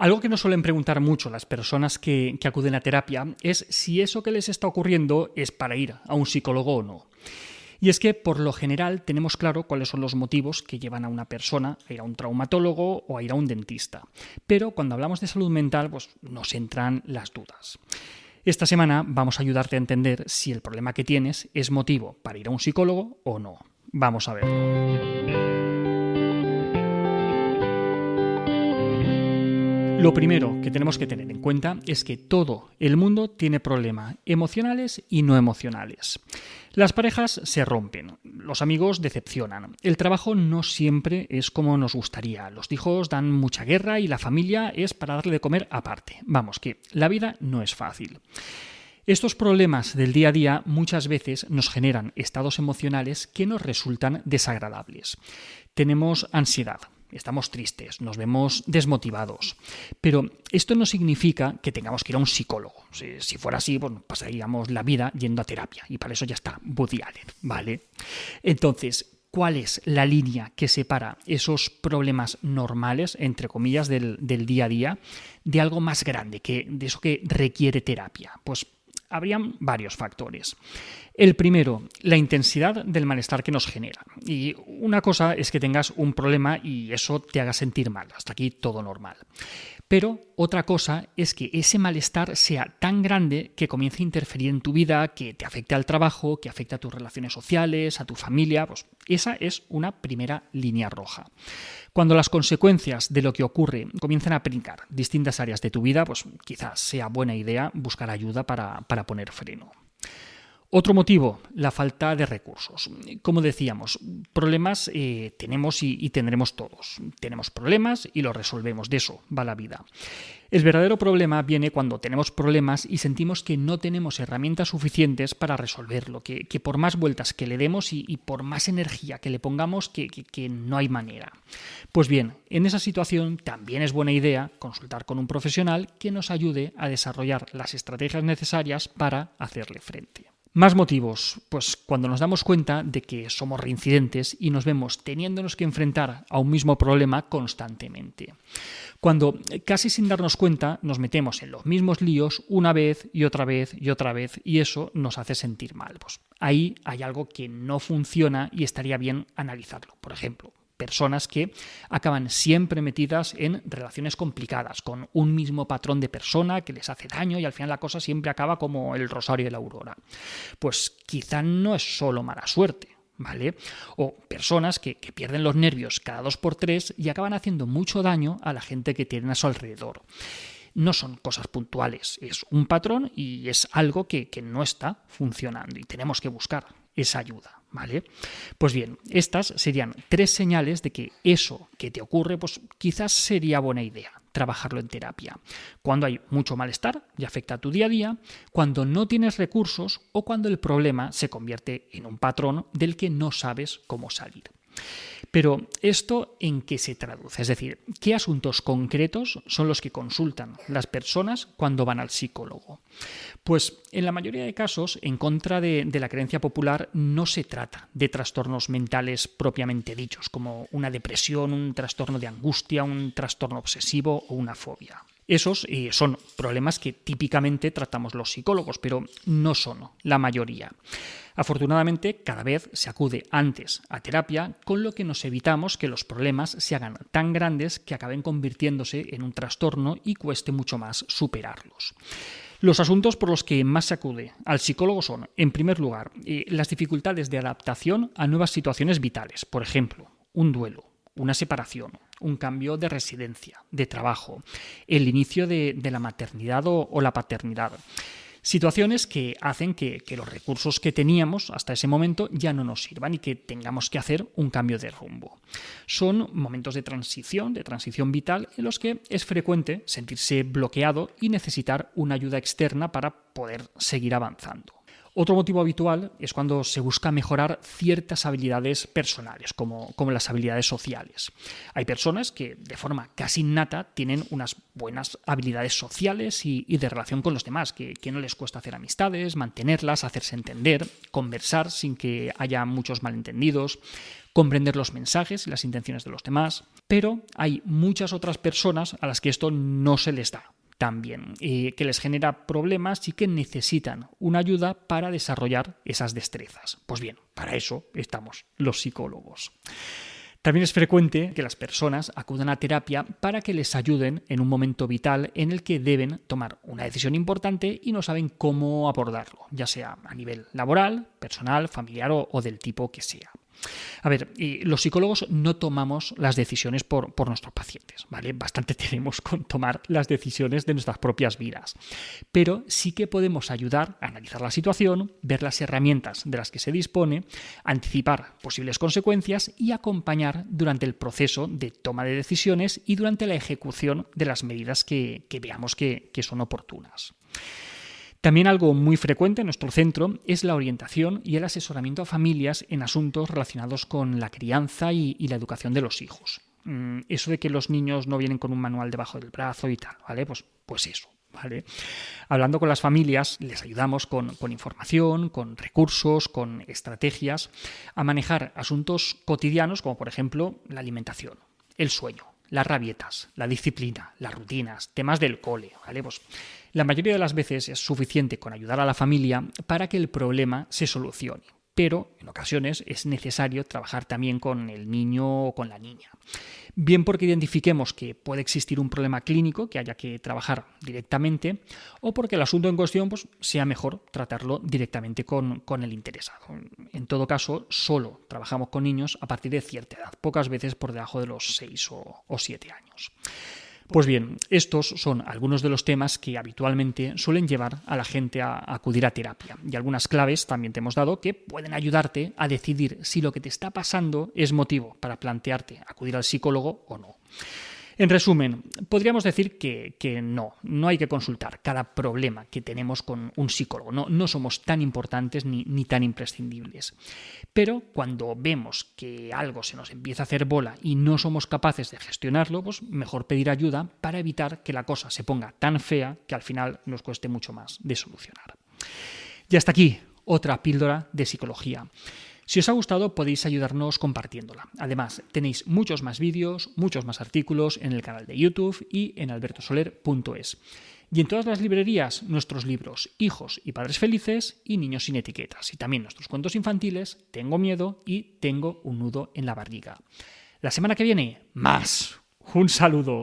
Algo que nos suelen preguntar mucho las personas que, acuden a terapia es si eso que les está ocurriendo es para ir a un psicólogo o no. Y es que por lo general tenemos claro cuáles son los motivos que llevan a una persona a ir a un traumatólogo o a ir a un dentista. Pero cuando hablamos de salud mental, pues nos entran las dudas. Esta semana vamos a ayudarte a entender si el problema que tienes es motivo para ir a un psicólogo o no. Vamos a verlo. Lo primero que tenemos que tener en cuenta es que todo el mundo tiene problemas emocionales y no emocionales. Las parejas se rompen, los amigos decepcionan, el trabajo no siempre es como nos gustaría, los hijos dan mucha guerra y la familia es para darle de comer aparte. Vamos, que la vida no es fácil. Estos problemas del día a día muchas veces nos generan estados emocionales que nos resultan desagradables. Tenemos ansiedad, estamos tristes, nos vemos desmotivados. Pero esto no significa que tengamos que ir a un psicólogo. Si, fuera así, bueno, pasaríamos la vida yendo a terapia y para eso ya está Woody Allen, ¿vale? Entonces, ¿cuál es la línea que separa esos problemas normales, entre comillas, del, del día a día, de algo más grande, que, de eso que requiere terapia? Pues habrían varios factores. El primero, la intensidad del malestar que nos genera. Y una cosa es que tengas un problema y eso te haga sentir mal. Hasta aquí todo normal. Pero otra cosa es que ese malestar sea tan grande que comience a interferir en tu vida, que te afecte al trabajo, que afecte a tus relaciones sociales, a tu familia. Pues esa es una primera línea roja. Cuando las consecuencias de lo que ocurre comienzan a aplicar distintas áreas de tu vida, pues quizás sea buena idea buscar ayuda para poner freno. Otro motivo, la falta de recursos. Como decíamos, problemas eh, tenemos y, tendremos todos. Tenemos problemas y los resolvemos. De eso va la vida. El verdadero problema viene cuando tenemos problemas y sentimos que no tenemos herramientas suficientes para resolverlo, que, por más vueltas que le demos y, por más energía que le pongamos, que no hay manera. Pues bien, en esa situación también es buena idea consultar con un profesional que nos ayude a desarrollar las estrategias necesarias para hacerle frente. Más motivos, pues cuando nos damos cuenta de que somos reincidentes y nos vemos teniéndonos que enfrentar a un mismo problema constantemente. Cuando casi sin darnos cuenta nos metemos en los mismos líos una vez y otra vez y otra vez y eso nos hace sentir mal. Pues ahí hay algo que no funciona y estaría bien analizarlo. Por ejemplo, personas que acaban siempre metidas en relaciones complicadas, con un mismo patrón de persona que les hace daño y al final la cosa siempre acaba como el rosario de la aurora. Pues quizá no es solo mala suerte. ¿Vale? O personas que, que pierden los nervios cada dos por tres y acaban haciendo mucho daño a la gente que tienen a su alrededor no son cosas puntuales, es un patrón y es algo que, que, no está funcionando y tenemos que buscar esa ayuda. ¿Vale? Pues bien, estas serían tres señales de que eso que te ocurre, pues quizás sería buena idea trabajarlo en terapia. Cuando hay mucho malestar y afecta a tu día a día, cuando no tienes recursos o cuando el problema se convierte en un patrón del que no sabes cómo salir. Pero ¿esto en qué se traduce? Es decir, ¿qué asuntos concretos son los que consultan las personas cuando van al psicólogo? Pues en la mayoría de casos, en contra de, la creencia popular, no se trata de trastornos mentales propiamente dichos, como una depresión, un trastorno de angustia, un trastorno obsesivo o una fobia. Esos eh, son problemas que típicamente tratamos los psicólogos, pero no son la mayoría. Afortunadamente, cada vez se acude antes a terapia, con lo que nos evitamos que los problemas se hagan tan grandes que acaben convirtiéndose en un trastorno y cueste mucho más superarlos. Los asuntos por los que más se acude al psicólogo son, en primer lugar, eh, las dificultades de adaptación a nuevas situaciones vitales, por ejemplo, un duelo, una separación, un cambio de residencia, de trabajo, el inicio de, la maternidad o, la paternidad. Situaciones que hacen que, los recursos que teníamos hasta ese momento ya no nos sirvan y que tengamos que hacer un cambio de rumbo. Son momentos de transición, de transición vital, en los que es frecuente sentirse bloqueado y necesitar una ayuda externa para poder seguir avanzando. Otro motivo habitual es cuando se busca mejorar ciertas habilidades personales, como, como, las habilidades sociales. Hay personas que de forma casi innata tienen unas buenas habilidades sociales y, de relación con los demás, que, que, no les cuesta hacer amistades, mantenerlas, hacerse entender, conversar sin que haya muchos malentendidos, comprender los mensajes y las intenciones de los demás. Pero hay muchas otras personas a las que esto no se les da también, eh, que les genera problemas y que necesitan una ayuda para desarrollar esas destrezas. Pues bien, para eso estamos los psicólogos. También es frecuente que las personas acudan a terapia para que les ayuden en un momento vital en el que deben tomar una decisión importante y no saben cómo abordarlo, ya sea a nivel laboral, personal, familiar o del tipo que sea. A ver, los psicólogos no tomamos las decisiones por, nuestros pacientes, ¿vale? Bastante tenemos con tomar las decisiones de nuestras propias vidas. Pero sí que podemos ayudar a analizar la situación, ver las herramientas de las que se dispone, anticipar posibles consecuencias y acompañar durante el proceso de toma de decisiones y durante la ejecución de las medidas que, veamos que son oportunas. También algo muy frecuente en nuestro centro es la orientación y el asesoramiento a familias en asuntos relacionados con la crianza y, la educación de los hijos. Mm, eso de que los niños no vienen con un manual debajo del brazo y tal, ¿vale? Pues, pues eso. ¿Vale? Hablando con las familias, les ayudamos con, con, información, con recursos, con estrategias a manejar asuntos cotidianos como por ejemplo la alimentación, el sueño, las rabietas, la disciplina, las rutinas, temas del cole, ¿vale? Pues la mayoría de las veces es suficiente con ayudar a la familia para que el problema se solucione, pero en ocasiones es necesario trabajar también con el niño o con la niña bien porque identifiquemos que puede existir un problema clínico que haya que trabajar directamente, o porque el asunto en cuestión pues, sea mejor tratarlo directamente con, el interesado. En todo caso, solo trabajamos con niños a partir de cierta edad, pocas veces por debajo de los 6 o, o 7 años. Pues bien, estos son algunos de los temas que habitualmente suelen llevar a la gente a acudir a terapia. Y algunas claves también te hemos dado que pueden ayudarte a decidir si lo que te está pasando es motivo para plantearte acudir al psicólogo o no. En resumen, podríamos decir que, no, no hay que consultar cada problema que tenemos con un psicólogo. No, somos tan importantes ni, ni tan imprescindibles. Pero cuando vemos que algo se nos empieza a hacer bola y no somos capaces de gestionarlo, pues mejor pedir ayuda para evitar que la cosa se ponga tan fea que al final nos cueste mucho más de solucionar. Y hasta aquí otra píldora de psicología. Si os ha gustado podéis ayudarnos compartiéndola. Además, tenéis muchos más vídeos, muchos más artículos en el canal de YouTube y en albertosoler.es. Y en todas las librerías, nuestros libros Hijos y Padres Felices y Niños sin Etiquetas. Y también nuestros cuentos infantiles Tengo miedo y Tengo un nudo en la barriga. La semana que viene, más. Un saludo.